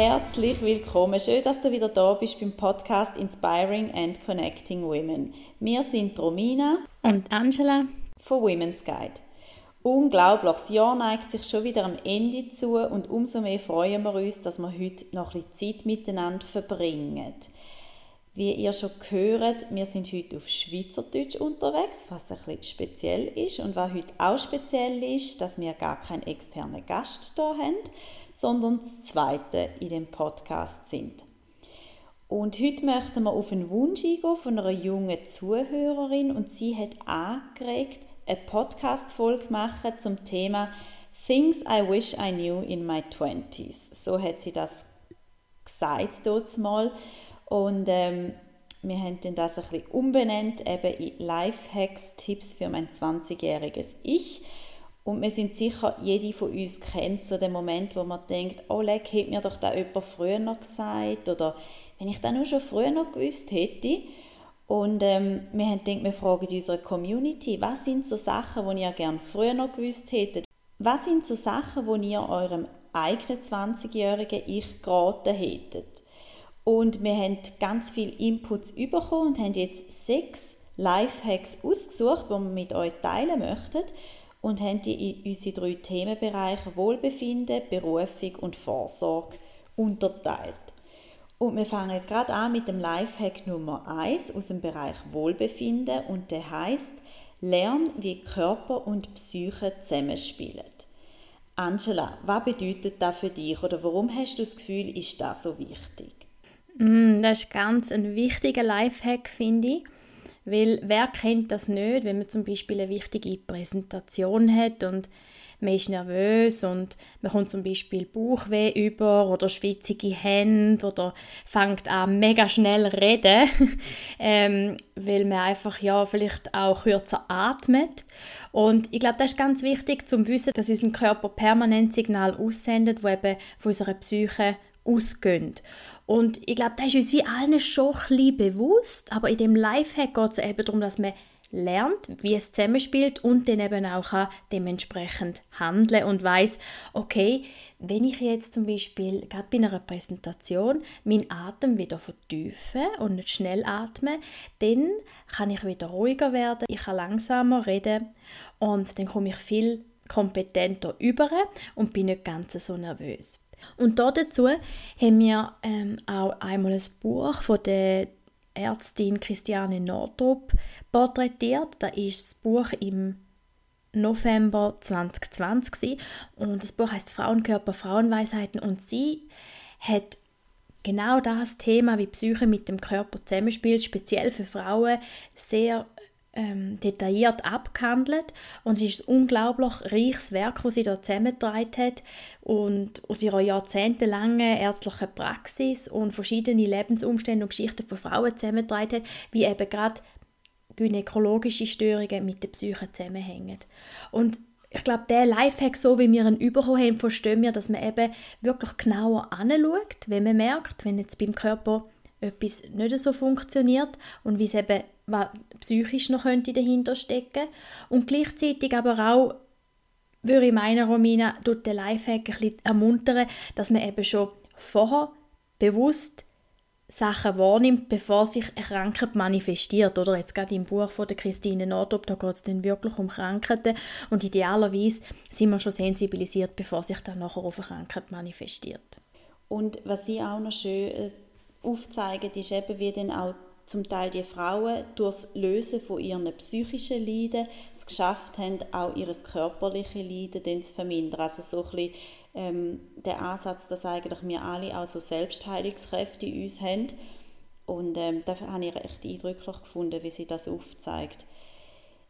Herzlich willkommen. Schön, dass du wieder da bist beim Podcast Inspiring and Connecting Women. Wir sind Romina und Angela von Women's Guide. Unglaublich, das Jahr neigt sich schon wieder am Ende zu und umso mehr freuen wir uns, dass wir heute noch ein bisschen Zeit miteinander verbringen. Wie ihr schon gehört, wir sind heute auf Schweizerdeutsch unterwegs, was ein bisschen speziell ist. Und was heute auch speziell ist, dass wir gar keinen externen Gast da haben, sondern das zweite in dem Podcast sind. Und heute möchten wir auf einen Wunsch eingehen von einer jungen Zuhörerin und sie hat angeregt, eine Podcast-Folge machen zum Thema Things I Wish I Knew in My Twenties. So hat sie das gesagt dort mal. Und ähm, wir haben dann das ein bisschen umbenannt, eben in Lifehacks, Tipps für mein 20-jähriges Ich. Und wir sind sicher, jede von uns kennt so den Moment, wo man denkt, oh leck, hätte mir doch da jemand früher noch gesagt oder wenn ich das nur schon früher noch gewusst hätte. Und ähm, wir haben gedacht, wir fragen unsere Community, was sind so Sachen, die ihr gerne früher noch gewusst hättet? Was sind so Sachen, die ihr eurem eigenen 20-jährigen Ich geraten hättet? Und wir haben ganz viele Inputs bekommen und haben jetzt sechs Lifehacks ausgesucht, die wir mit euch teilen möchten und haben die in unsere drei Themenbereiche Wohlbefinden, Berufung und Vorsorge unterteilt. Und wir fangen gerade an mit dem Lifehack Nummer 1 aus dem Bereich Wohlbefinden und der heißt Lern, wie Körper und Psyche zusammenspielen. Angela, was bedeutet das für dich oder warum hast du das Gefühl, ist das so wichtig? Mm, das ist ganz ein wichtiger Lifehack, finde ich. Weil wer kennt das nicht, wenn man zum Beispiel eine wichtige Präsentation hat und man ist nervös und man kommt zum Beispiel Bauchweh über oder schwitzige Hände oder fängt an mega schnell reden, ähm, weil man einfach ja vielleicht auch kürzer atmet. Und ich glaube, das ist ganz wichtig zum Wissen, dass unser Körper permanent Signal aussendet, wo eben von unserer Psyche ausgehen. Und ich glaube, das ist uns wie allen schon ein bewusst, aber in dem Lifehack geht es eben darum, dass man lernt, wie es zusammenspielt und dann eben auch dementsprechend handeln und weiß, okay, wenn ich jetzt zum Beispiel gerade bei einer Präsentation meinen Atem wieder vertiefe und nicht schnell atme, dann kann ich wieder ruhiger werden, ich kann langsamer reden und dann komme ich viel kompetenter über und bin nicht ganz so nervös. Und dazu haben wir ähm, auch einmal ein Buch von der Ärztin Christiane Nordrup porträtiert. Da ist das Buch im November 2020 und das Buch heißt Frauenkörper, Frauenweisheiten und sie hat genau das Thema, wie Psyche mit dem Körper zusammenspielt, speziell für Frauen, sehr ähm, detailliert abgehandelt und es ist ein unglaublich reiches Werk, das sie da zusammengetragen hat und aus ihrer jahrzehntelangen ärztlichen Praxis und verschiedene Lebensumstände und Geschichten von Frauen zusammengetragen hat, wie eben gerade gynäkologische Störungen mit der Psyche zusammenhängen. Und ich glaube, der Lifehack, so wie wir ihn bekommen haben, verstehen wir, dass man eben wirklich genauer anschaut, wenn man merkt, wenn jetzt beim Körper etwas nicht so funktioniert und wie es eben was psychisch noch könnte dahinter stecken und gleichzeitig aber auch würde ich meinen, Romina, tut der Lifehack ein bisschen ermuntern, dass man eben schon vorher bewusst Sachen wahrnimmt, bevor sich Krankheit manifestiert. Oder jetzt gerade im Buch von der Christine Nordop, da geht es dann wirklich um Krankheiten und idealerweise sind wir schon sensibilisiert, bevor sich dann nachher auf eine Krankheit manifestiert. Und was sie auch noch schön äh, aufzeigen, ist eben, wie dann auch zum Teil die Frauen durch das Lösen von ihren psychischen Leiden es geschafft haben, auch ihr körperliche Leiden zu vermindern. Also so ein bisschen, ähm, der Ansatz, dass eigentlich wir alle auch so Selbstheilungskräfte in uns haben. Und ähm, da habe ich recht eindrücklich gefunden, wie sie das aufzeigt.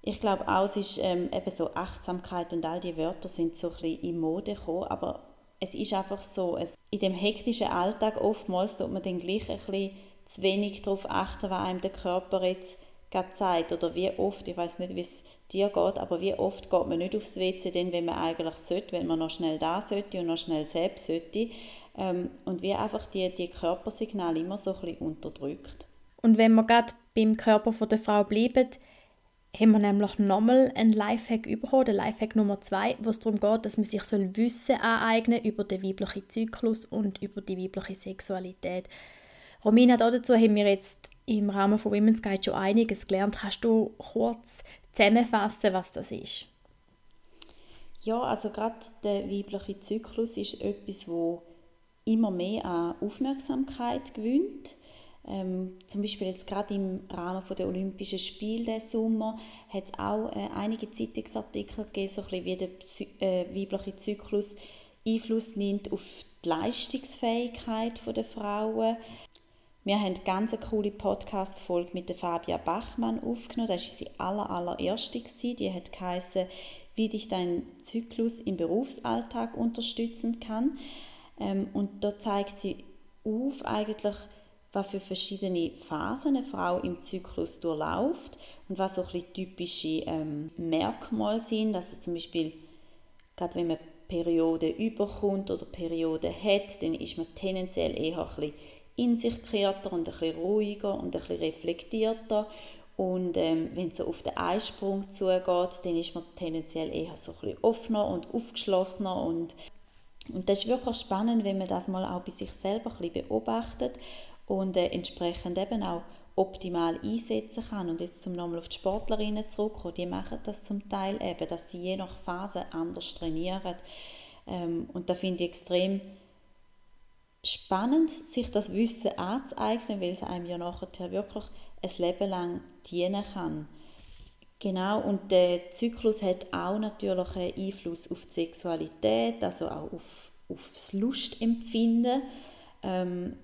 Ich glaube auch, es ist ähm, eben so Achtsamkeit und all die Wörter sind so ein bisschen in Mode gekommen, aber es ist einfach so, es, in dem hektischen Alltag oftmals tut man dann gleich ein bisschen zu wenig darauf achten, was einem der Körper jetzt gerade sagt oder wie oft, ich weiß nicht, wie es dir geht, aber wie oft geht man nicht aufs WC, denn wenn man eigentlich sollte, wenn man noch schnell da sollte und noch schnell selbst sollte ähm, und wie einfach die, die Körpersignale immer so ein bisschen unterdrückt. Und wenn wir gerade beim Körper von der Frau bleiben, haben wir nämlich nochmal einen Lifehack bekommen, den Lifehack Nummer zwei, wo es darum geht, dass man sich soll Wissen aneignen über den weiblichen Zyklus und über die weibliche Sexualität. Romina, dazu haben wir jetzt im Rahmen von Women's Guide schon einiges gelernt. Kannst du kurz zusammenfassen, was das ist? Ja, also gerade der weibliche Zyklus ist etwas, wo immer mehr an Aufmerksamkeit gewinnt. Ähm, zum Beispiel jetzt gerade im Rahmen der Olympischen Spiele diesen Sommer hat es auch äh, einige Zeitungsartikel gegeben, so ein wie der äh, weibliche Zyklus Einfluss nimmt auf die Leistungsfähigkeit der Frauen. Wir haben eine ganz coole Podcast-Folge mit Fabia Bachmann aufgenommen. Das war unsere aller, allererste. Die hat geheißen, wie dich dein Zyklus im Berufsalltag unterstützen kann. Ähm, und da zeigt sie auf, eigentlich, was für verschiedene Phasen eine Frau im Zyklus durchläuft und was so ein typische ähm, Merkmale sind. Also zum Beispiel, gerade wenn man Periode überkommt oder Periode hat, dann ist man tendenziell eher ein bisschen in sich gekehrter und ein bisschen ruhiger und ein bisschen reflektierter. Und ähm, wenn es so auf den Einsprung zugeht, dann ist man tendenziell eher so ein bisschen offener und aufgeschlossener. Und, und das ist wirklich spannend, wenn man das mal auch bei sich selber ein bisschen beobachtet und äh, entsprechend eben auch optimal einsetzen kann. Und jetzt zum nochmal auf die Sportlerinnen zurückkommen, die machen das zum Teil eben, dass sie je nach Phase anders trainieren. Ähm, und da finde ich extrem spannend, sich das Wissen anzueignen, weil es einem ja nachher wirklich ein Leben lang dienen kann. Genau, und der Zyklus hat auch natürlich einen Einfluss auf die Sexualität, also auch auf, auf das Lustempfinden, ähm,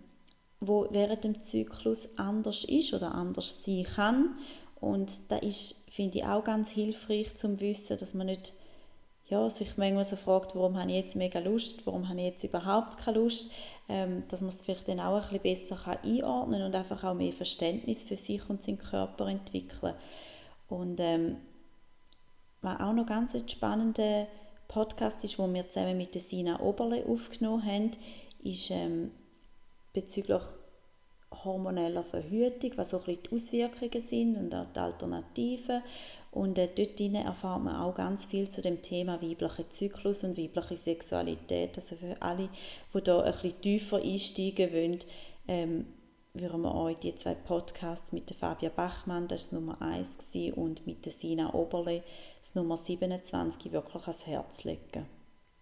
wo während dem Zyklus anders ist oder anders sein kann. Und da ist, finde ich, auch ganz hilfreich zum Wissen, dass man nicht ja, sich manchmal so fragt, warum habe ich jetzt mega Lust, warum habe ich jetzt überhaupt keine Lust, ähm, dass man es vielleicht dann auch ein bisschen besser kann einordnen und einfach auch mehr Verständnis für sich und seinen Körper entwickeln. Und ähm, was auch noch ganz ein spannender Podcast ist, wo wir zusammen mit der Sina Oberle aufgenommen haben, ist ähm, bezüglich hormoneller Verhütung, was so ein bisschen die Auswirkungen sind und auch die Alternativen. Und äh, dort erfahrt man auch ganz viel zu dem Thema weiblicher Zyklus und weibliche Sexualität. Also für alle, die da ein tiefer einsteigen wollen, ähm, würden wir euch die zwei Podcasts mit der Fabia Bachmann, das war Nummer 1, und mit der Sina Oberle, das Nummer 27, wirklich ans Herz legen.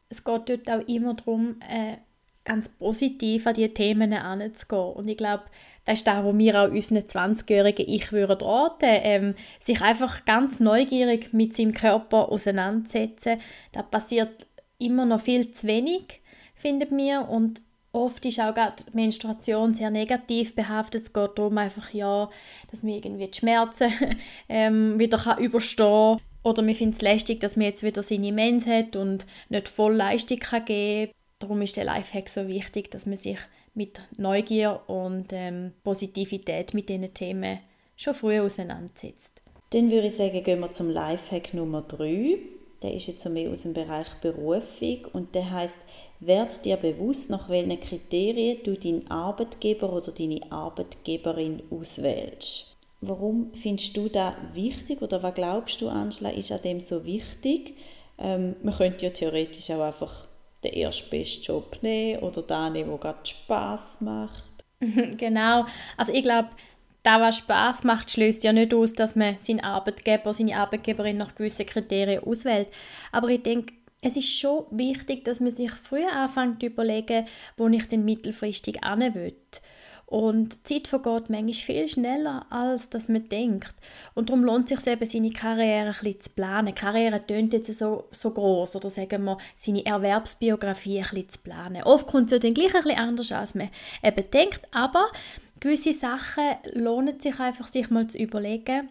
Es geht dort auch immer darum, äh, ganz positiv an diese Themen heranzugehen. Und ich glaube, das ist das, was wir auch unseren 20-jährigen Ich würden raten, ähm, sich einfach ganz neugierig mit seinem Körper auseinandersetzen. Das passiert immer noch viel zu wenig, finden wir. Und oft ist auch gerade Menstruation sehr negativ behaftet. Es geht darum, einfach, ja, dass man irgendwie die Schmerzen ähm, wieder kann überstehen kann. Oder man findet es lästig, dass man jetzt wieder seine Mens hat und nicht voll Leistung kann geben kann darum ist der Lifehack so wichtig, dass man sich mit Neugier und ähm, Positivität mit diesen Themen schon früh auseinandersetzt. Dann würde ich sagen, gehen wir zum Lifehack Nummer 3. Der ist jetzt mehr aus dem Bereich Berufung und der heißt Werd dir bewusst, nach welchen Kriterien du deinen Arbeitgeber oder deine Arbeitgeberin auswählst. Warum findest du das wichtig oder was glaubst du, Angela, ist an dem so wichtig? Ähm, man könnte ja theoretisch auch einfach den erstbesten Job nehmen oder den nehmen, der gerade Spass macht. genau. Also ich glaube, da was Spaß macht, schließt ja nicht aus, dass man seinen Arbeitgeber, seine Arbeitgeberin nach gewissen Kriterien auswählt. Aber ich denke, es ist schon wichtig, dass man sich früh anfängt zu überlegen, wo ich denn mittelfristig hin will. Und die Zeit vergeht manchmal viel schneller, als dass man denkt. Und darum lohnt es sich eben, seine Karriere ein bisschen zu planen. Karriere tönt jetzt so, so groß oder sagen wir, seine Erwerbsbiografie ein bisschen zu planen. Oft kommt es ja dann gleich ein bisschen anders, als man eben denkt, aber gewisse Sachen lohnen sich einfach, sich mal zu überlegen.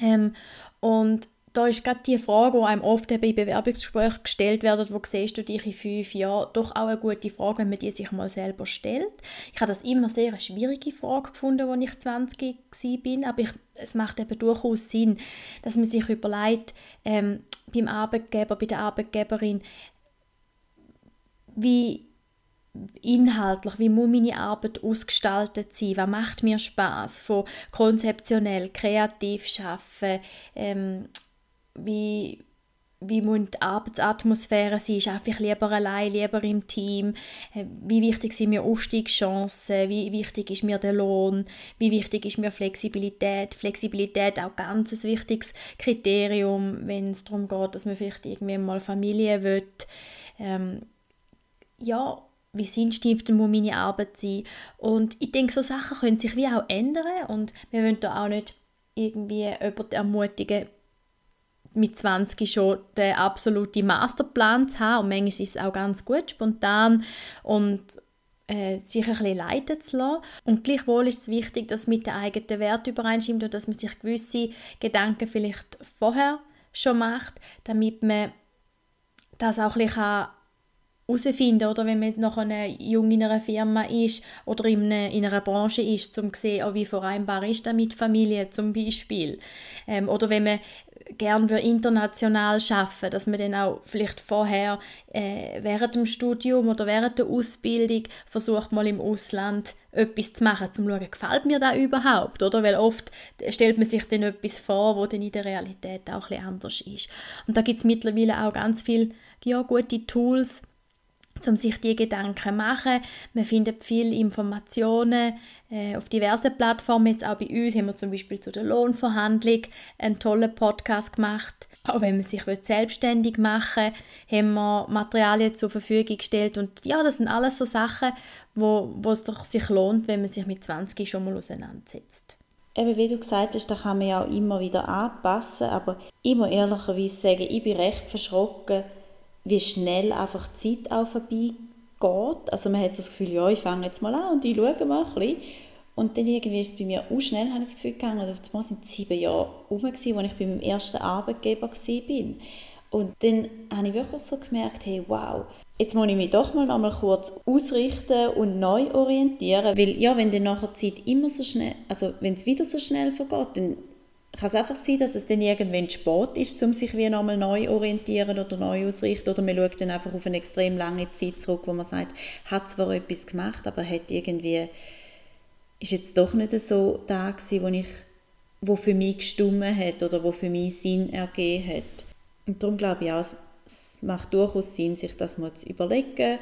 Ähm, und da ist gerade die Frage, die einem oft bei Bewerbungsgesprächen gestellt wird, wo siehst du dich in fünf Jahren, doch auch eine gute Frage, wenn man die sich mal selber stellt. Ich habe das immer sehr eine schwierige Frage gefunden, als ich 20 war, aber ich, es macht eben durchaus Sinn, dass man sich überlegt, ähm, beim Arbeitgeber, bei der Arbeitgeberin, wie inhaltlich, wie muss meine Arbeit ausgestaltet sein, was macht mir Spaß, von konzeptionell, kreativ schaffen, ähm, wie, wie muss die Arbeitsatmosphäre sein, schaffe ich lieber allein, lieber im Team, äh, wie wichtig sind mir Aufstiegschancen, wie wichtig ist mir der Lohn, wie wichtig ist mir Flexibilität, Flexibilität auch ganz ein wichtiges Kriterium, wenn es darum geht, dass man vielleicht irgendwie mal Familie will, ähm, ja, wie sinnstiftend muss meine Arbeit sein? Und ich denke, so Sachen können sich wie auch ändern. Und wir wollen da auch nicht irgendwie jemanden ermutigen, mit 20 schon den absoluten Masterplan zu haben und manchmal ist es auch ganz gut, spontan und äh, sich ein bisschen leiten zu lassen. Und gleichwohl ist es wichtig, dass mit den eigenen Werten übereinstimmt und dass man sich gewisse Gedanken vielleicht vorher schon macht, damit man das auch ein bisschen herausfinden oder wenn man noch jung in einer Firma ist oder in einer, in einer Branche ist, um zu sehen, oh, wie vereinbar ist das mit Familie zum Beispiel. Ähm, oder wenn man gerne international schaffen, dass man dann auch vielleicht vorher äh, während dem Studium oder während der Ausbildung versucht mal im Ausland etwas zu machen, zum zu schauen, gefällt mir das überhaupt, oder? Weil oft stellt man sich dann etwas vor, wo dann in der Realität auch ein anders ist. Und da gibt es mittlerweile auch ganz viele ja, gute Tools, um sich die Gedanken zu machen. Man findet viele Informationen äh, auf diversen Plattformen. Jetzt auch bei uns haben wir zum Beispiel zu der Lohnverhandlung einen tollen Podcast gemacht. Auch wenn man sich selbstständig machen will, haben wir Materialien zur Verfügung gestellt. Und ja, das sind alles so Sachen, wo, wo es doch sich lohnt, wenn man sich mit 20 schon mal auseinandersetzt. Eben, wie du gesagt hast, da kann man ja auch immer wieder anpassen, aber immer ehrlicherweise sagen, ich bin recht verschrocken, wie schnell einfach die Zeit auch vorbeigeht. Also man hat das Gefühl, ja, ich fange jetzt mal an und ich schaue mal ein bisschen. Und dann irgendwie ist es bei mir auch schnell, habe ich das Gefühl, gegangen. Und auf einmal sind sieben Jahre herum, als ich bei meinem ersten Arbeitgeber war. Und dann habe ich wirklich so gemerkt, hey, wow, jetzt muss ich mich doch mal noch mal kurz ausrichten und neu orientieren. Weil ja, wenn dann nachher die Zeit immer so schnell, also wenn es wieder so schnell vergeht, dann kann es einfach sein, dass es dann irgendwann Sport ist, um sich wie nochmal neu orientieren oder neu ausrichten. Oder man schaut dann einfach auf eine extrem lange Zeit zurück, wo man sagt, hat zwar etwas gemacht, aber hat irgendwie, ist jetzt doch nicht so da gewesen, wo ich wo für mich gestummen hat oder wo für mich Sinn ergeben hat. Und darum glaube ich auch, es macht durchaus Sinn, sich das mal zu überlegen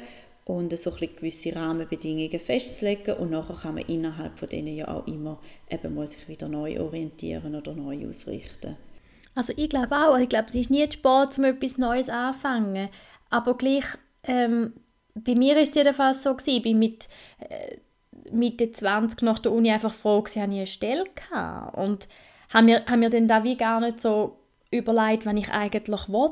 und so ein gewisse Rahmenbedingungen festzulegen. Und nachher kann man innerhalb von denen ja auch immer eben mal sich wieder neu orientieren oder neu ausrichten. Also ich glaube auch, ich glaube, es ist nie Sport, um etwas Neues anfangen, aber gleich, ähm, bei mir ist es jedenfalls so gewesen, ich bin mit äh, Mitte 20 nach der Uni einfach froh gewesen, habe ich eine Stelle gehabt. Und habe mir, habe mir dann da wie gar nicht so überlegt, was ich eigentlich will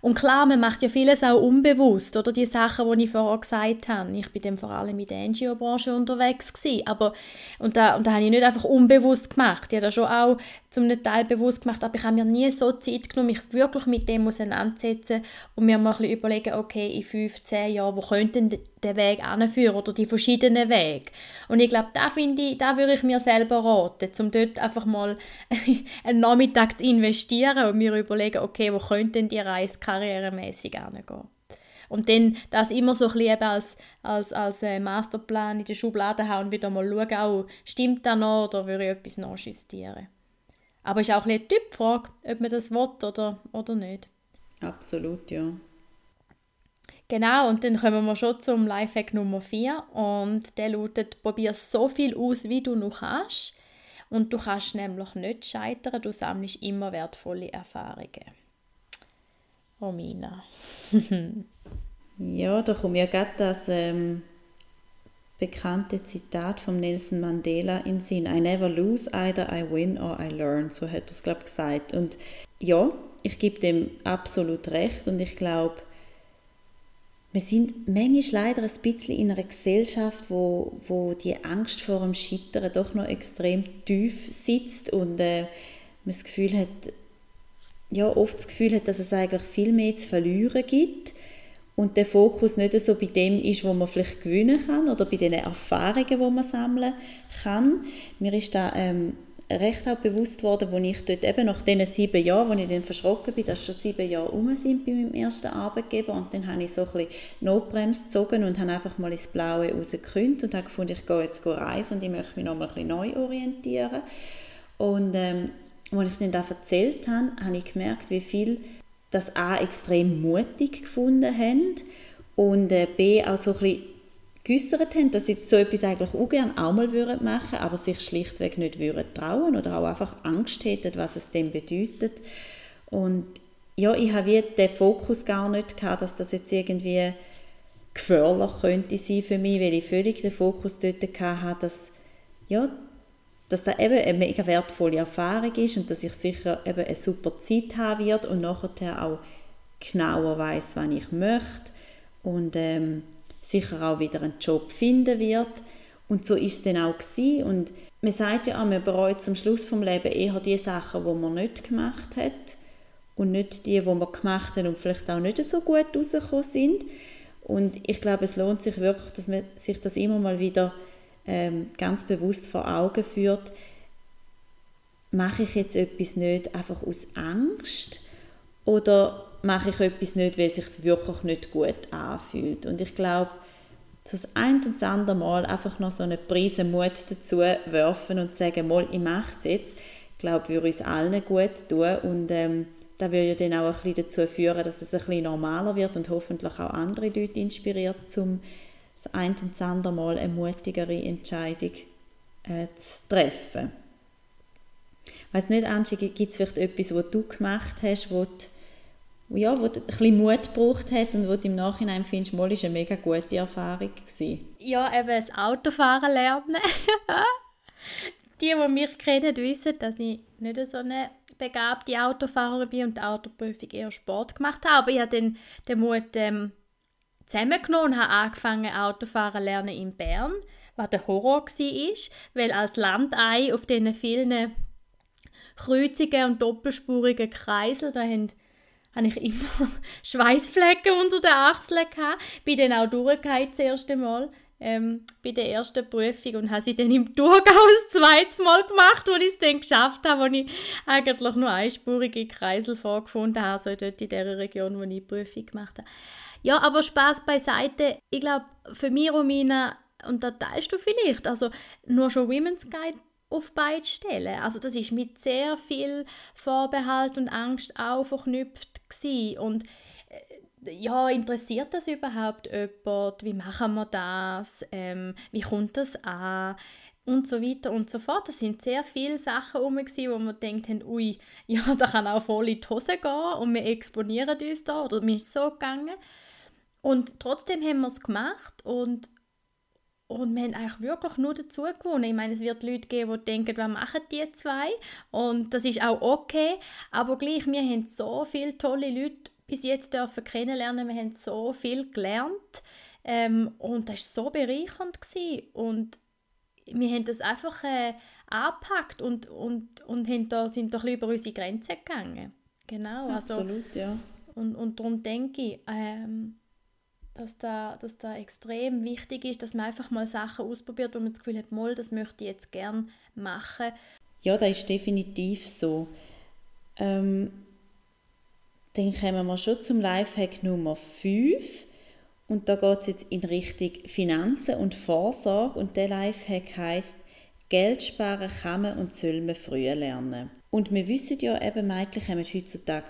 und klar, man macht ja vieles auch unbewusst, oder die Sachen, die ich vorher gesagt habe. Ich bin dann vor allem in der NGO-Branche unterwegs gewesen, aber und da, und da habe ich nicht einfach unbewusst gemacht. Ich habe das schon auch zum Teil bewusst gemacht, aber ich habe mir nie so Zeit genommen, mich wirklich mit dem auseinanderzusetzen und mir mal ein bisschen überlegen, okay, in 15 Jahren, wo könnte der Weg anführen oder die verschiedenen Wege. Und ich glaube, da finde ich, da würde ich mir selber raten, um dort einfach mal einen Nachmittag zu investieren und mir überlegen, okay, wo könnte denn die Reise karrieremäßig angehen. Und dann das immer so ein bisschen als, als, als äh, Masterplan in die Schublade haben und wieder mal schauen, auch, stimmt das noch oder würde ich etwas nachjustieren. Aber es ist auch ein bisschen eine Typfrage, ob man das will oder, oder nicht. Absolut, ja. Genau, und dann kommen wir schon zum Lifehack Nummer 4 und der lautet, probier so viel aus, wie du noch kannst und du kannst nämlich nicht scheitern, du sammelst immer wertvolle Erfahrungen. Romina. ja, da kommt ja gerade das ähm, bekannte Zitat von Nelson Mandela in Sinn. I never lose, either I win or I learn. So hat er es, glaube ich, gesagt. Und ja, ich gebe dem absolut recht und ich glaube, wir sind manchmal leider ein bisschen in einer Gesellschaft, wo, wo die Angst vor dem Scheitern doch noch extrem tief sitzt und äh, man das Gefühl hat, ja, oft das Gefühl hat, dass es eigentlich viel mehr zu verlieren gibt und der Fokus nicht so bei dem ist, wo man vielleicht gewinnen kann oder bei den Erfahrungen, die man sammeln kann. Mir ist da ähm, recht auch bewusst worden, als ich dort eben nach diesen sieben Jahren, als ich dann verschrocken bin, dass schon sieben Jahre um sind bei meinem ersten Arbeitgeber und dann habe ich so ein bisschen Notbremse gezogen und habe einfach mal ins Blaue rausgekündigt und habe gefunden, ich gehe jetzt reisen und ich möchte mich noch mal ein bisschen neu orientieren. Und ähm, als ich dann da erzählt habe, habe ich gemerkt, wie viel das A extrem mutig gefunden haben und äh, B auch so ein bisschen geäussert haben, dass sie so etwas eigentlich auch gerne auch mal würden aber sich schlichtweg nicht würden trauen oder auch einfach Angst hätten, was es denn bedeutet. Und ja, ich habe den Fokus gar nicht gehabt, dass das jetzt irgendwie gefährlich könnte sein für mich, weil ich völlig den Fokus dort hatte, dass, ja, dass das eben eine mega wertvolle Erfahrung ist und dass ich sicher eben eine super Zeit haben wird und nachher auch genauer weiß, was ich möchte und ähm, sicher auch wieder einen Job finden wird. Und so ist es dann auch gewesen. Und man sagt ja auch, man bereut zum Schluss vom Leben eher die Sachen, die man nicht gemacht hat und nicht die, die man gemacht hat und vielleicht auch nicht so gut rausgekommen sind. Und ich glaube, es lohnt sich wirklich, dass man sich das immer mal wieder ähm, ganz bewusst vor Augen führt. Mache ich jetzt etwas nicht einfach aus Angst oder mache ich etwas nicht, weil es sich wirklich nicht gut anfühlt. Und ich glaube, das ein und das andere Mal einfach noch so eine Prise Mut dazu werfen und sagen, mal, ich mache es jetzt, ich würde uns allen gut tun und ähm, das würde ja dann auch ein bisschen dazu führen, dass es ein bisschen normaler wird und hoffentlich auch andere Leute inspiriert, um das ein und das andere Mal eine mutigere Entscheidung äh, zu treffen. Ich weiss nicht, Angie, gibt es vielleicht etwas, was du gemacht hast, wo du ja, wo ein bisschen Mut gebraucht hat und wo du im Nachhinein findest, mal ist eine mega gute Erfahrung gewesen. Ja, eben das Autofahren lernen. die, die mich kennen, wissen, dass ich nicht so eine begabte Autofahrerin bin und die Autoprüfung eher Sport gemacht habe. Aber ich habe dann den Mut ähm, zusammengenommen und habe angefangen Autofahren lernen in Bern, was der Horror war, weil als Landei auf diesen vielen Kreuzungen und doppelspurigen Kreisel, da haben habe ich immer Schweißflecken unter den Achseln gehabt. Bin dann auch durchgefallen das erste Mal ähm, bei der ersten Prüfung und habe sie dann im Thurgau das zweite Mal gemacht, wo ich es dann geschafft habe, wo ich eigentlich nur einspurige Kreisel vorgefunden habe, so dort in der Region, wo ich die Prüfung gemacht habe. Ja, aber Spaß beiseite. Ich glaube, für mich, Romina, und da teilst du vielleicht, also nur schon Women's Guide auf beide stellen. Also das ist mit sehr viel Vorbehalt und Angst auch verknüpft gewesen. und äh, ja, interessiert das überhaupt jemand? Wie machen wir das? Ähm, wie kommt das an? Und so weiter und so fort. Das sind sehr viele Sachen herum, wo man denkt, ui, ja, da kann auch voll in die Hose gehen und wir exponieren uns da oder mir ist so gegangen. Und trotzdem haben wir es gemacht und und wir haben eigentlich wirklich nur dazu gewonnen. Ich meine, es wird Leute geben, die denken, was machen die zwei? Und das ist auch okay. Aber gleich, wir haben so viele tolle Leute bis jetzt dürfen kennenlernen. Wir haben so viel gelernt. Ähm, und das war so bereichernd. Gewesen. Und wir haben das einfach äh, angepackt und, und, und haben da, sind doch über unsere Grenzen gegangen. Genau. Also, Absolut, ja. Und, und darum denke ich, ähm, dass da, dass da extrem wichtig ist, dass man einfach mal Sachen ausprobiert, wo man das Gefühl hat, mal, das möchte ich jetzt gerne machen. Ja, das ist definitiv so. Ähm, dann kommen wir schon zum Lifehack Nummer 5. Und da geht es jetzt in Richtung Finanzen und Vorsorge. Und der Lifehack heißt Geld sparen kann man und soll man früher lernen. Und wir wissen ja eben, Mädchen haben heutzutage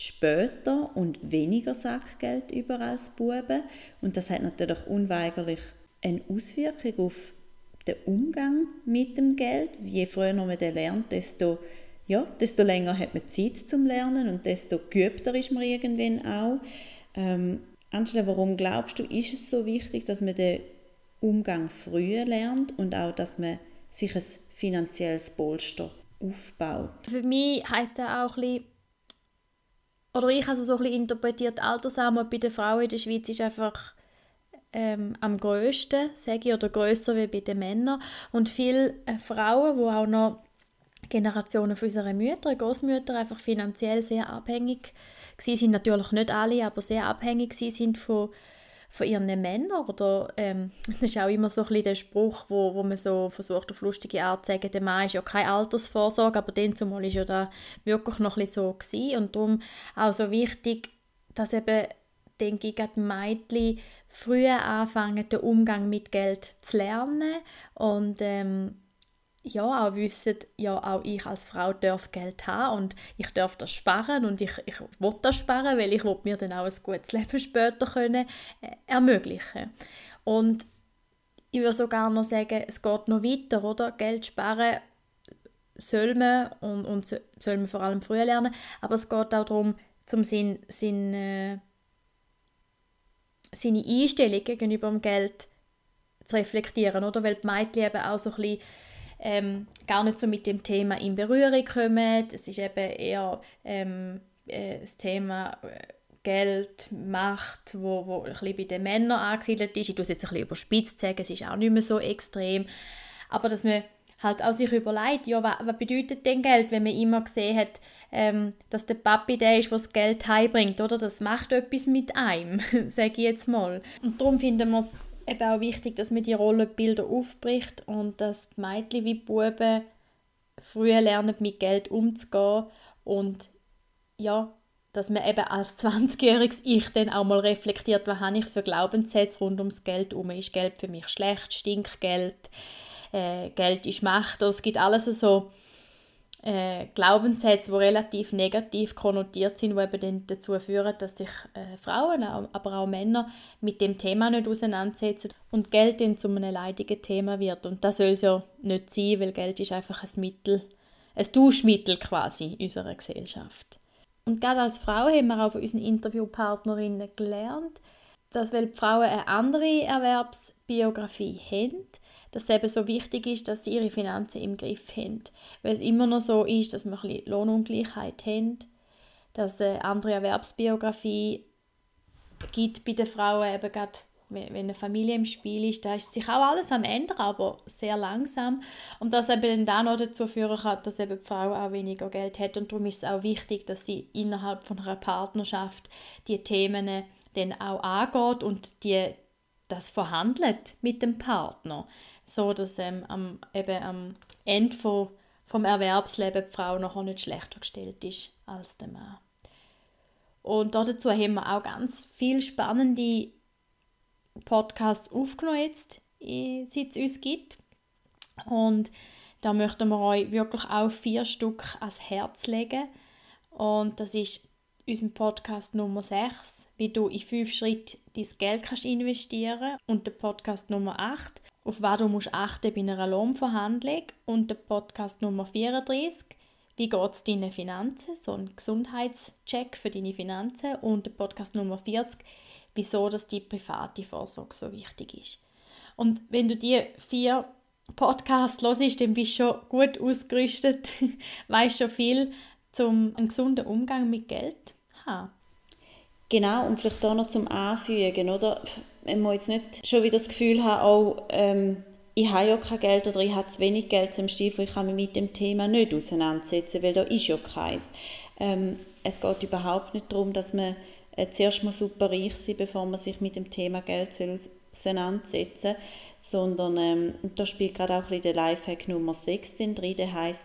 später und weniger Sackgeld über als Buben. Und das hat natürlich unweigerlich eine Auswirkung auf den Umgang mit dem Geld. Je früher man den lernt, desto, ja, desto länger hat man Zeit zum Lernen und desto geübter ist man irgendwann auch. Ähm, Angela, warum glaubst du, ist es so wichtig, dass man den Umgang früher lernt und auch, dass man sich ein finanzielles Polster aufbaut? Für mich heißt das auch ein bisschen, oder ich habe es so ein interpretiert, Altersarmut bei den Frauen in der Schweiz ist einfach ähm, am grössten, sage ich, oder grösser wie bei den Männern. Und viele äh, Frauen, die auch noch Generationen von unseren Mütter, Großmütter einfach finanziell sehr abhängig sind natürlich nicht alle, aber sehr abhängig sind von von ihren Männern oder ähm, das ist auch immer so ein bisschen der Spruch, wo, wo man so versucht auf lustige Art zu sagen, der Mann ist ja keine Altersvorsorge, aber dann zumal ist ja da wirklich noch ein bisschen so gewesen. und darum auch so wichtig, dass eben denke ich, die Mädchen früher anfangen, den Umgang mit Geld zu lernen und ähm, ja, auch wissen, ja, auch ich als Frau darf Geld haben und ich darf das sparen und ich, ich will das sparen, weil ich mir dann auch ein gutes Leben später können, äh, ermöglichen Und ich würde sogar noch sagen, es geht noch weiter, oder? Geld sparen soll man und, und soll man vor allem früher lernen, aber es geht auch darum, zum Sinn, Sinn, äh, seine Einstellung gegenüber dem Geld zu reflektieren, oder? Weil die Mädchen eben auch so ein bisschen ähm, gar nicht so mit dem Thema in Berührung kommen. Es ist eben eher ähm, äh, das Thema äh, Geld, Macht, wo, wo ein bisschen bei den Männern angesiedelt ist. Ich tue es jetzt ein bisschen überspitzt sagen, es ist auch nicht mehr so extrem. Aber dass man halt auch sich überlegt, ja, was, was bedeutet denn Geld, wenn man immer gesehen hat, ähm, dass der Papi der ist, der das Geld heimbringt, oder? Das macht etwas mit einem, sage ich jetzt mal. Und darum finden wir es eben auch wichtig, dass man die Rollenbilder aufbricht und dass die Mädchen wie die Buben früher lernen, mit Geld umzugehen und ja, dass man eben als 20-jähriges Ich dann auch mal reflektiert, was habe ich für Glaubenssätze rund ums Geld um. Ist Geld für mich schlecht? Stinkt Geld? Äh, Geld ist Macht? Also es gibt alles so äh, Glaubenssätze, die relativ negativ konnotiert sind, die eben dazu führen, dass sich äh, Frauen, aber auch Männer mit dem Thema nicht auseinandersetzen und Geld dann zu einem leidigen Thema wird. Und das soll es ja nicht sein, weil Geld ist einfach ein Mittel, ein Tauschmittel quasi unserer Gesellschaft. Und gerade als Frau haben wir auch von unseren Interviewpartnerinnen gelernt, dass weil die Frauen eine andere Erwerbsbiografie haben, dass es eben so wichtig ist, dass sie ihre Finanzen im Griff haben. Weil es immer noch so ist, dass wir ein bisschen Lohnungleichheit haben, dass eine andere Erwerbsbiografie gibt bei den Frauen eben gerade wenn eine Familie im Spiel ist, da ist sich auch alles am ändern, aber sehr langsam. Und das eben dann auch noch dazu führen kann, dass eben die Frau auch weniger Geld hat. Und darum ist es auch wichtig, dass sie innerhalb von einer Partnerschaft die Themen dann auch angeht und die, das verhandelt mit dem Partner so dass ähm, am, eben am Ende von, vom Erwerbsleben die Frau noch nicht schlechter gestellt ist als der Mann. Und dazu haben wir auch ganz viele spannende Podcasts aufgenommen jetzt, seit es uns gibt. Und da möchten wir euch wirklich auch vier Stück ans Herz legen. Und das ist unser Podcast Nummer 6, wie du in fünf Schritte dein Geld kannst investieren und der Podcast Nummer 8, auf was du musst achten bei einer Lohnverhandlung und der Podcast Nummer 34, wie geht es deinen Finanzen, so ein Gesundheitscheck für deine Finanzen und der Podcast Nummer 40, wieso dass die private Vorsorge so wichtig ist. Und wenn du die vier Podcasts hörst, dann bist du schon gut ausgerüstet, weißt schon viel zum einen gesunden Umgang mit Geld haben. Genau, und vielleicht auch noch zum Anfügen, oder? Man muss jetzt nicht schon wieder das Gefühl haben, oh, ähm, ich habe ja kein Geld oder ich habe zu wenig Geld zum Stiefel, ich kann mich mit dem Thema nicht auseinandersetzen, weil da ist ja keins. Ähm, es geht überhaupt nicht darum, dass man äh, zuerst mal super reich sein bevor man sich mit dem Thema Geld auseinandersetzen soll, sondern ähm, da spielt gerade auch der Lifehack Nummer 6 drin, der heißt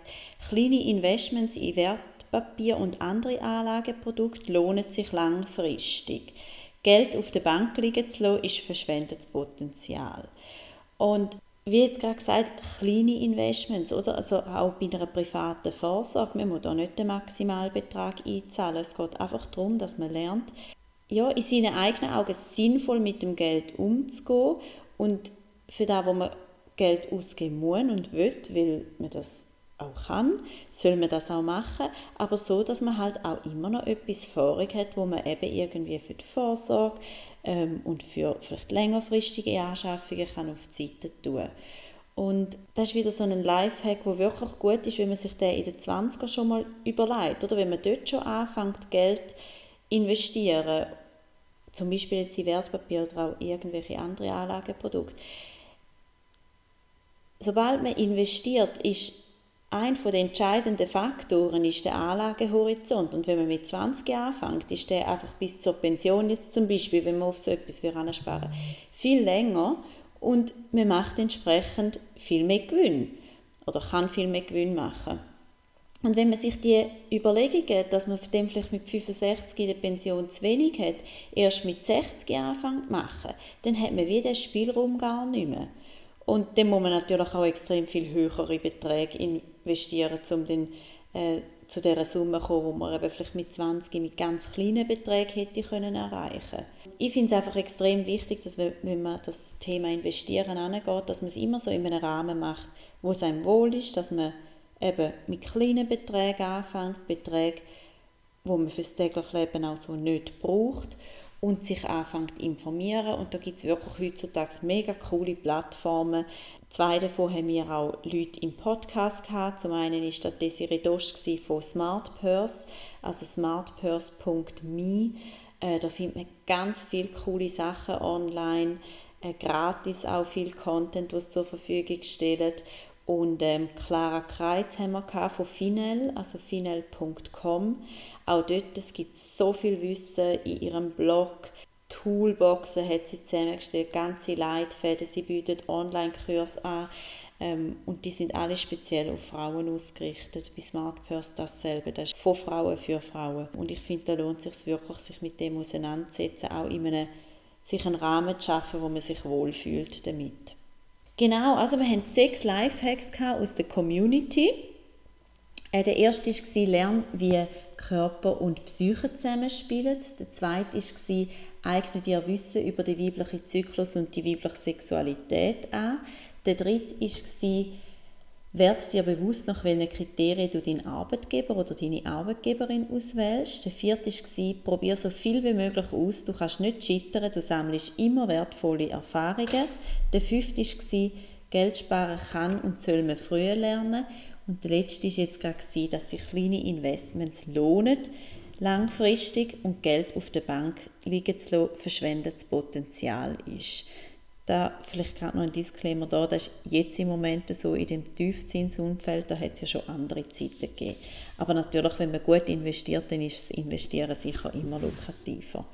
kleine Investments in Wert Wertpapier und andere Anlageprodukte lohnen sich langfristig. Geld auf der Bank liegen zu lassen, ist verschwendetes Potenzial. Und wie jetzt gerade gesagt, kleine Investments, oder? Also auch bei einer privaten Vorsorge, man muss da nicht den Maximalbetrag einzahlen. Es geht einfach darum, dass man lernt, ja, in seinen eigenen Augen sinnvoll mit dem Geld umzugehen und für das, wo man Geld ausgeben muss und will, weil man das auch kann, soll man das auch machen, aber so, dass man halt auch immer noch etwas vorig hat, wo man eben irgendwie für die Vorsorge ähm, und für vielleicht längerfristige Anschaffungen kann auf die Seite tun und das ist wieder so ein Lifehack, der wirklich gut ist, wenn man sich den in den 20er schon mal überlegt, oder wenn man dort schon anfängt, Geld investieren, zum Beispiel jetzt in Wertpapier oder auch irgendwelche andere Anlageprodukte. Sobald man investiert, ist ein den entscheidenden Faktoren ist der Anlagehorizont. Und wenn man mit 20 anfängt, ist der einfach bis zur Pension jetzt zum Beispiel, wenn man auf so etwas ansparen viel länger und man macht entsprechend viel mehr Gewinn oder kann viel mehr Gewinn machen. Und wenn man sich die Überlegungen, dass man dem vielleicht mit 65 in der Pension zu wenig hat, erst mit 60 anfängt zu machen, dann hat man wie den Spielraum gar nicht mehr. Und dann muss man natürlich auch extrem viel höhere Beträge investieren, um dann äh, zu dieser Summe zu kommen, die man vielleicht mit 20 mit ganz kleinen Beträgen hätte können erreichen Ich finde es einfach extrem wichtig, dass wir, wenn man das Thema Investieren angeht, dass man es immer so in einem Rahmen macht, wo es einem wohl ist, dass man eben mit kleinen Beträgen anfängt, Beträge, wo man fürs tägliche Leben auch so nicht braucht und sich anfängt zu informieren. Und da gibt es wirklich heutzutage mega coole Plattformen. Zwei davon haben wir auch Leute im Podcast gehabt. Zum einen war das Desiree Dosch von SmartPurse, also smartpurse.me. Äh, da findet man ganz viele coole Sachen online, äh, gratis auch viel Content, was zur Verfügung stellt. Und ähm, Clara Kreuz haben wir von Finel, also finel.com. Auch dort es gibt so viel Wissen in ihrem Blog. Toolboxen hat sie zusammengestellt, ganze Leitfäden. Sie bietet Online-Kurse an. Ähm, und die sind alle speziell auf Frauen ausgerichtet. Bei SmartPurse dasselbe. Das ist von Frauen für Frauen. Und ich finde, da lohnt es sich wirklich, sich mit dem auseinanderzusetzen, auch in einem, sich einen Rahmen zu schaffen, wo man sich wohlfühlt damit. Genau, also wir haben sechs Lifehacks aus der Community. Der erste war, lernen, wie Körper und Psyche zusammenspielen. Der zweite war, eigne dir Wissen über den weiblichen Zyklus und die weibliche Sexualität an. Der dritte war, werd dir bewusst, nach welchen Kriterien du deinen Arbeitgeber oder deine Arbeitgeberin auswählst. Der vierte war, probier so viel wie möglich aus. Du kannst nicht scheitern, du sammelst immer wertvolle Erfahrungen. Der fünfte war, Geld sparen kann und soll man früher lernen. Und der letzte war jetzt gerade, dass sich kleine Investments lohnen, langfristig und Geld auf der Bank liegen zu lassen, verschwendetes Potenzial ist. Da vielleicht gerade noch ein Disclaimer da, das ist jetzt im Moment so in dem Tiefzinsumfeld, da hat es ja schon andere Zeiten gegeben. Aber natürlich, wenn man gut investiert, dann ist das Investieren sicher immer lukrativer.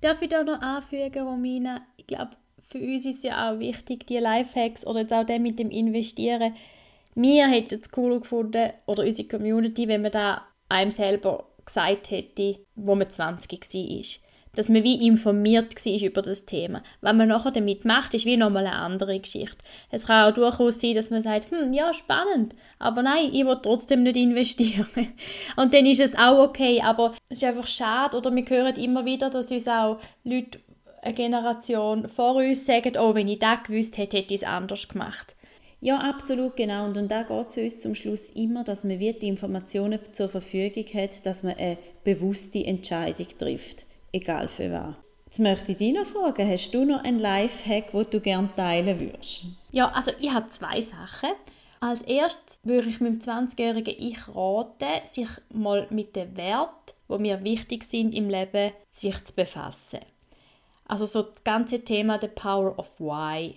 Darf ich da noch anfügen, Romina? Ich glaube, für uns ist ja auch wichtig, die Lifehacks oder jetzt auch der mit dem Investieren. Wir hätten es cool gefunden, oder unsere Community, wenn man da einem selber gesagt hätte, wo man 20 war dass man wie informiert war über das Thema. Was man nachher damit macht, ist wie nochmal eine andere Geschichte. Es kann auch durchaus sein, dass man sagt, hm, ja, spannend, aber nein, ich will trotzdem nicht investieren. Und dann ist es auch okay, aber es ist einfach schade, oder wir hören immer wieder, dass uns auch Leute, eine Generation vor uns sagen, oh, wenn ich das gewusst hätte, hätte ich es anders gemacht. Ja, absolut, genau. Und, und da geht es uns zum Schluss immer, dass man die Informationen zur Verfügung hat, dass man eine bewusste Entscheidung trifft egal für was. Jetzt möchte ich dich noch fragen, hast du noch einen Lifehack, den du gerne teilen würdest? Ja, also ich habe zwei Sachen. Als erstes würde ich meinem 20-jährigen Ich raten, sich mal mit den Werten, die mir wichtig sind im Leben, sich zu befassen. Also so das ganze Thema The Power of Why.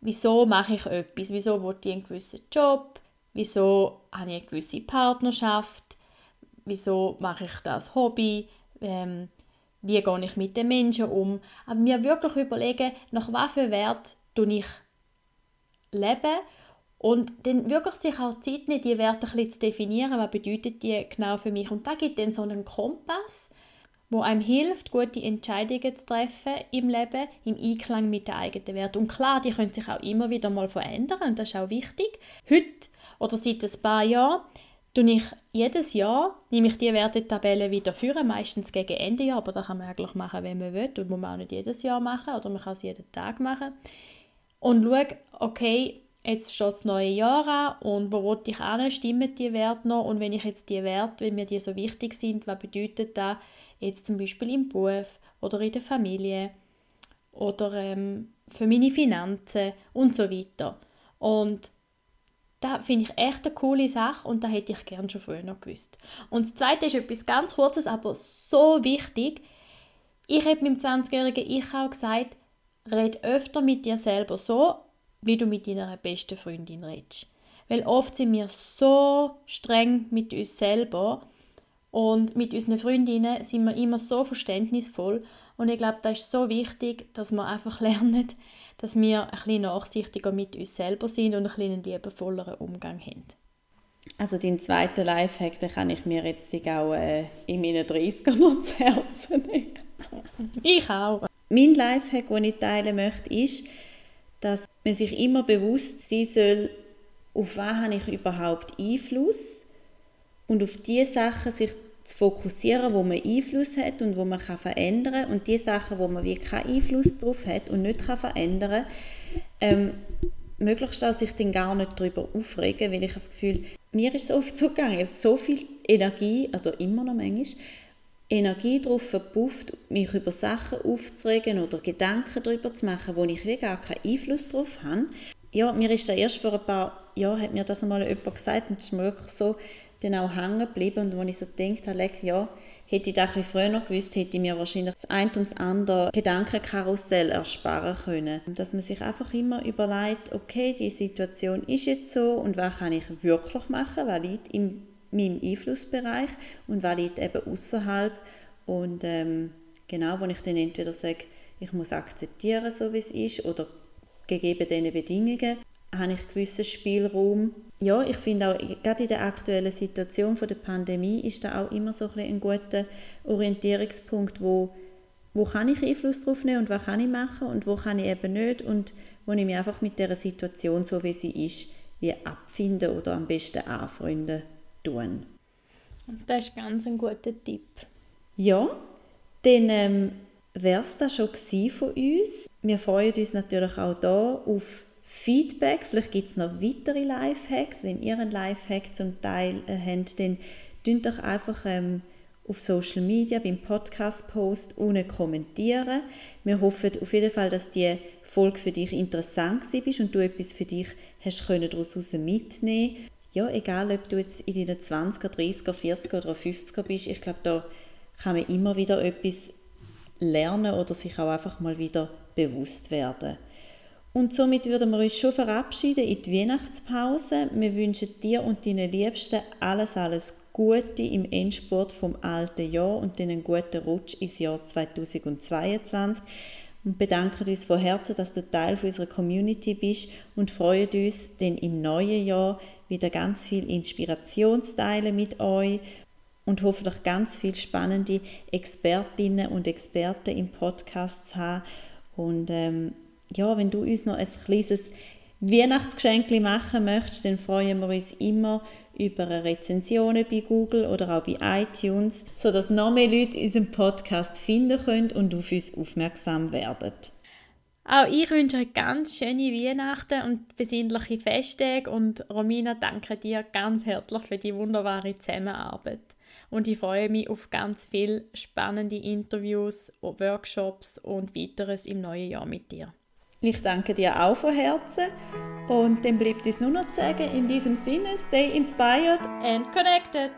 Wieso mache ich etwas? Wieso will ich einen gewissen Job? Wieso habe ich eine gewisse Partnerschaft? Wieso mache ich das Hobby? Ähm, wie gehe ich mit den Menschen um. Aber mir wirklich überlegen, nach für Wert ich leben und dann wirklich sich auch Zeit nehmen, diese Werte ein bisschen zu definieren, was bedeutet die genau für mich. Und da gibt dann so einen Kompass, wo einem hilft, gute Entscheidungen zu treffen im Leben, im Einklang mit den eigenen Werten. Und klar, die können sich auch immer wieder mal verändern und das ist auch wichtig. Heute oder seit ein paar Jahren tue ich jedes Jahr nehme ich die Wertetabelle wieder führen, meistens gegen Ende Jahr, aber das kann man eigentlich machen, wenn man will und muss man auch nicht jedes Jahr machen oder man kann es jeden Tag machen und schaue, okay, jetzt steht das neue Jahr an und wo will ich an, stimmen die Werte noch und wenn ich jetzt die Werte, wenn mir die so wichtig sind, was bedeutet das jetzt zum Beispiel im Beruf oder in der Familie oder ähm, für meine Finanzen und so weiter und das finde ich echt eine coole Sache und da hätte ich gerne schon früher noch gewusst. Und das Zweite ist etwas ganz Kurzes, aber so wichtig. Ich habe meinem 20-jährigen Ich auch gesagt, red öfter mit dir selber so, wie du mit deiner besten Freundin redest. Weil oft sind wir so streng mit uns selber und mit unseren Freundinnen sind wir immer so verständnisvoll. Und ich glaube, das ist so wichtig, dass wir einfach lernen, dass wir ein bisschen nachsichtiger mit uns selber sind und ein bisschen einen liebevolleren Umgang haben. Also den zweiten Lifehack, den kann ich mir jetzt auch äh, in meinen 30ern noch zu Herzen nehmen. ich auch. Mein Lifehack, den ich teilen möchte, ist, dass man sich immer bewusst sein soll, auf was habe ich überhaupt Einfluss und auf die Sachen sich zu fokussieren, wo man Einfluss hat und wo man kann verändern und die Sachen, wo man wie keinen Einfluss drauf hat und nicht kann verändern, ähm, möglichst auch sich dann gar nicht darüber aufregen, weil ich das Gefühl, mir ist so oft zugegangen, so viel Energie, oder immer noch manchmal, Energie darauf verpufft, mich über Sachen aufzuregen oder Gedanken darüber zu machen, wo ich wie gar keinen Einfluss darauf habe. Ja, mir ist da erst vor ein paar Jahren, hat mir das einmal jemand gesagt und es ist mir wirklich so dann auch hängen geblieben und wo ich so gedacht habe, ja, hätte ich das ein früher noch gewusst, hätte ich mir wahrscheinlich das ein und das andere Gedankenkarussell ersparen können. Dass man sich einfach immer überlegt, okay, die Situation ist jetzt so und was kann ich wirklich machen, was liegt in meinem Einflussbereich und was liegt eben außerhalb und ähm, genau, wo ich dann entweder sage, ich muss akzeptieren, so wie es ist oder gegeben diesen Bedingungen, habe ich gewissen Spielraum. Ja, ich finde auch, gerade in der aktuellen Situation von der Pandemie ist da auch immer so ein, ein guter Orientierungspunkt, wo, wo kann ich Einfluss drauf nehmen und was kann ich machen und wo kann ich eben nicht und wo ich mich einfach mit der Situation, so wie sie ist, wie abfinden oder am besten anfreunden tun. Das ist ganz ein guter Tipp. Ja, dann ähm, wäre es das schon von uns. Wir freuen uns natürlich auch da auf Feedback. Vielleicht gibt es noch weitere Lifehacks. Wenn ihr einen Lifehack zum Teil äh, habt, dann könnt doch einfach ähm, auf Social Media beim Podcast-Post unten kommentieren. Wir hoffen auf jeden Fall, dass die Folge für dich interessant war und du etwas für dich hast können daraus mitnehmen Ja, egal ob du jetzt in deinen 20er, 30er, 40er oder 50er bist, ich glaube, da kann man immer wieder etwas lernen oder sich auch einfach mal wieder bewusst werden. Und somit würden wir uns schon verabschieden in die Weihnachtspause. Wir wünschen dir und deinen Liebsten alles, alles Gute im Endspurt vom alten Jahr und einen guten Rutsch ins Jahr 2022 und bedanken uns von Herzen, dass du Teil unserer Community bist und freuen uns, denn im neuen Jahr wieder ganz viel Inspiration zu teilen mit euch und hoffentlich ganz viele spannende Expertinnen und Experten im Podcast zu haben und ähm, ja, wenn du uns noch ein kleines Weihnachtsgeschenk machen möchtest, dann freuen wir uns immer über Rezensionen bei Google oder auch bei iTunes, sodass noch mehr Leute unseren Podcast finden können und auf uns aufmerksam werden. Auch ich wünsche euch ganz schöne Weihnachten und besinnliche Festtage und Romina danke dir ganz herzlich für die wunderbare Zusammenarbeit. Und ich freue mich auf ganz viele spannende Interviews, Workshops und weiteres im neuen Jahr mit dir. Ich danke dir auch von Herzen und dann bleibt uns nur noch zu sagen, in diesem Sinne, stay inspired and connected.